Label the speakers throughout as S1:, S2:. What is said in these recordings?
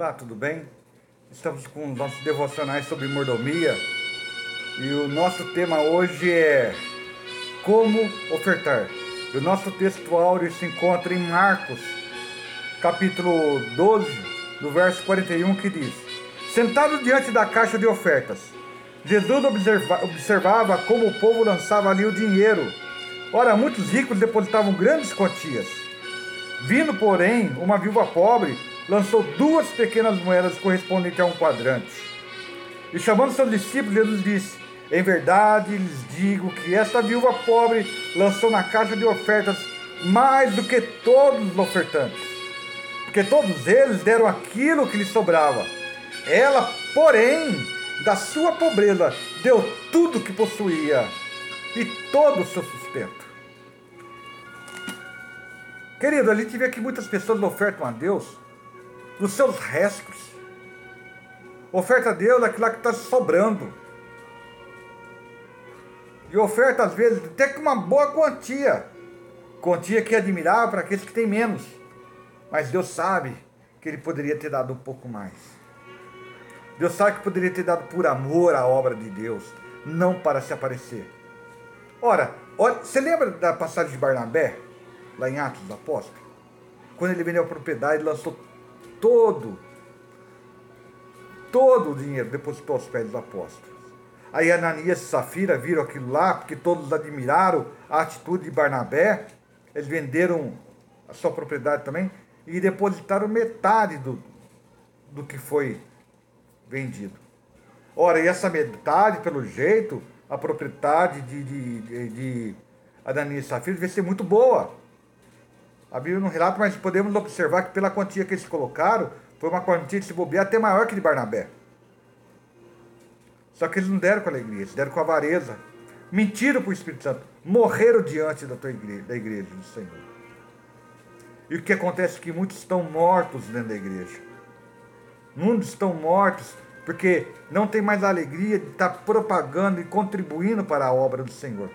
S1: Olá, tudo bem? Estamos com nossos devocionais sobre mordomia e o nosso tema hoje é como ofertar. E o nosso texto áureo se encontra em Marcos, capítulo 12, no verso 41, que diz: Sentado diante da caixa de ofertas, Jesus observa, observava como o povo lançava ali o dinheiro. Ora, muitos ricos depositavam grandes quantias. Vindo, porém, uma viúva pobre, lançou duas pequenas moedas correspondentes a um quadrante. E chamando seus discípulos, Jesus disse: Em verdade lhes digo que esta viúva pobre lançou na caixa de ofertas mais do que todos os ofertantes, porque todos eles deram aquilo que lhes sobrava. Ela, porém, da sua pobreza, deu tudo o que possuía e todo o seu sustento. Querido, a gente vê que muitas pessoas ofertam a Deus dos seus restos. Oferta a Deus aquilo que está sobrando. E oferta, às vezes, até com uma boa quantia. Quantia que é admirável para aqueles que têm menos. Mas Deus sabe que Ele poderia ter dado um pouco mais. Deus sabe que poderia ter dado por amor à obra de Deus, não para se aparecer. Ora, olha, você lembra da passagem de Barnabé, lá em Atos dos Apóstolos? Quando ele vendeu a propriedade, lançou todo, todo o dinheiro, depositou aos pés dos apóstolos. Aí Ananias e Safira viram aquilo lá, porque todos admiraram a atitude de Barnabé. Eles venderam a sua propriedade também e depositaram metade do, do que foi vendido. Ora, e essa metade, pelo jeito, a propriedade de, de, de, de Ananias e Safira devia ser muito boa. A Bíblia não relata, mas podemos observar que pela quantia que eles colocaram, foi uma quantia de se bobear até maior que de Barnabé. Só que eles não deram com alegria, eles deram com avareza. Mentiram para o Espírito Santo. Morreram diante da, tua igreja, da igreja do Senhor. E o que acontece é que muitos estão mortos dentro da igreja. Muitos estão mortos porque não tem mais a alegria de estar propagando e contribuindo para a obra do Senhor.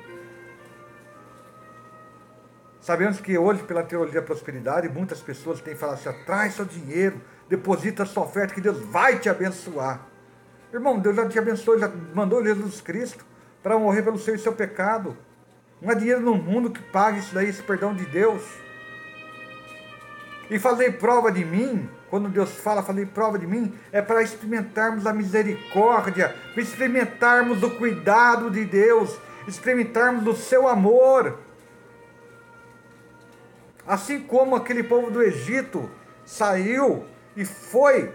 S1: Sabemos que hoje, pela teologia da prosperidade, muitas pessoas têm falado assim: traz seu dinheiro, deposita sua oferta, que Deus vai te abençoar. Irmão, Deus já te abençoou, já mandou Jesus Cristo para morrer pelo seu e seu pecado. Não há dinheiro no mundo que pague isso daí, esse perdão de Deus. E fazer prova de mim, quando Deus fala, fazer prova de mim, é para experimentarmos a misericórdia, experimentarmos o cuidado de Deus, experimentarmos o seu amor. Assim como aquele povo do Egito saiu e foi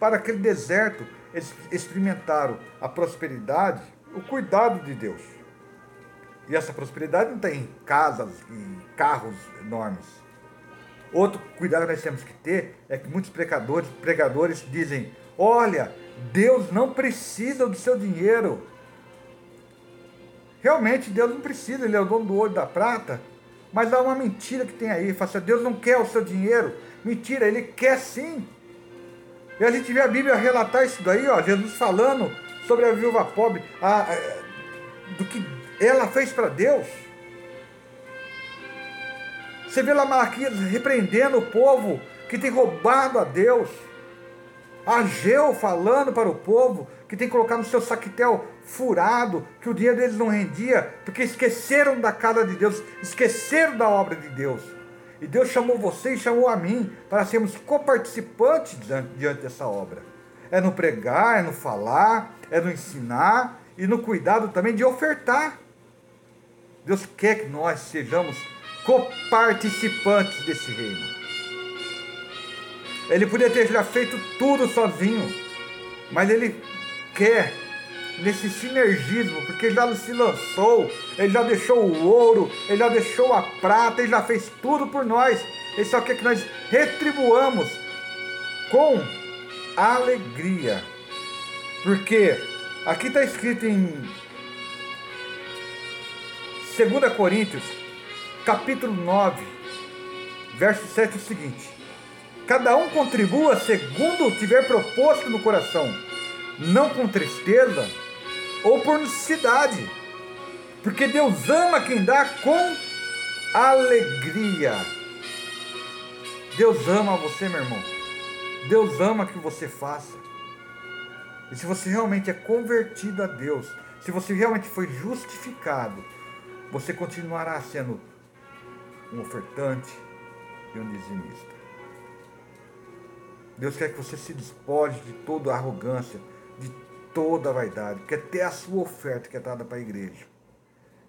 S1: para aquele deserto, eles experimentaram a prosperidade, o cuidado de Deus. E essa prosperidade não tem casas e carros enormes. Outro cuidado que nós temos que ter é que muitos pregadores, pregadores dizem: olha, Deus não precisa do seu dinheiro. Realmente Deus não precisa, Ele é o dono do e da prata. Mas há uma mentira que tem aí. Fala assim, Deus não quer o seu dinheiro. Mentira, Ele quer sim. E a gente vê a Bíblia relatar isso daí, ó, Jesus falando sobre a viúva pobre, a, a, do que ela fez para Deus. Você vê lá Malaquias repreendendo o povo que tem roubado a Deus. Ageu falando para o povo que tem que colocar no seu saquetel furado, que o dinheiro deles não rendia, porque esqueceram da casa de Deus, esqueceram da obra de Deus. E Deus chamou você e chamou a mim para sermos coparticipantes diante dessa obra. É no pregar, é no falar, é no ensinar e no cuidado também de ofertar. Deus quer que nós sejamos coparticipantes desse reino. Ele podia ter já feito tudo sozinho, mas ele quer nesse sinergismo, porque ele já se lançou, ele já deixou o ouro, ele já deixou a prata, ele já fez tudo por nós. Ele só quer que nós retribuamos com alegria. Porque aqui está escrito em 2 Coríntios, capítulo 9, verso 7 o seguinte: Cada um contribua segundo tiver proposto no coração, não com tristeza ou por necessidade, porque Deus ama quem dá com alegria. Deus ama você, meu irmão. Deus ama que você faça. E se você realmente é convertido a Deus, se você realmente foi justificado, você continuará sendo um ofertante e um dizimista. Deus quer que você se despoje de toda a arrogância, de toda a vaidade, que até a sua oferta que é dada para a igreja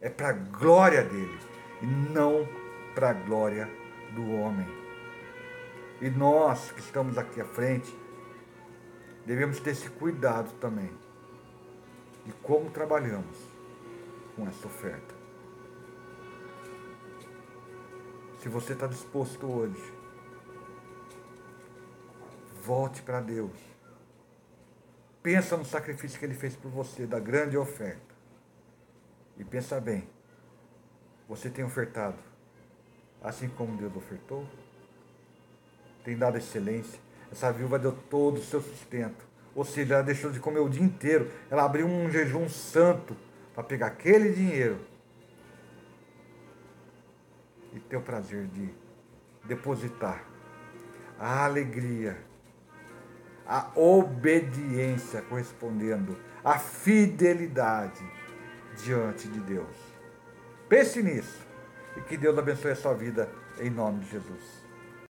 S1: é para a glória dele e não para a glória do homem. E nós que estamos aqui à frente, devemos ter esse cuidado também de como trabalhamos com essa oferta. Se você está disposto hoje, volte para Deus. Pensa no sacrifício que Ele fez por você, da grande oferta. E pensa bem, você tem ofertado assim como Deus ofertou? Tem dado excelência? Essa viúva deu todo o seu sustento. Ou seja, ela deixou de comer o dia inteiro. Ela abriu um jejum santo para pegar aquele dinheiro e ter o prazer de depositar a alegria, a obediência correspondendo, a fidelidade diante de Deus. Pense nisso e que Deus abençoe a sua vida em nome de Jesus.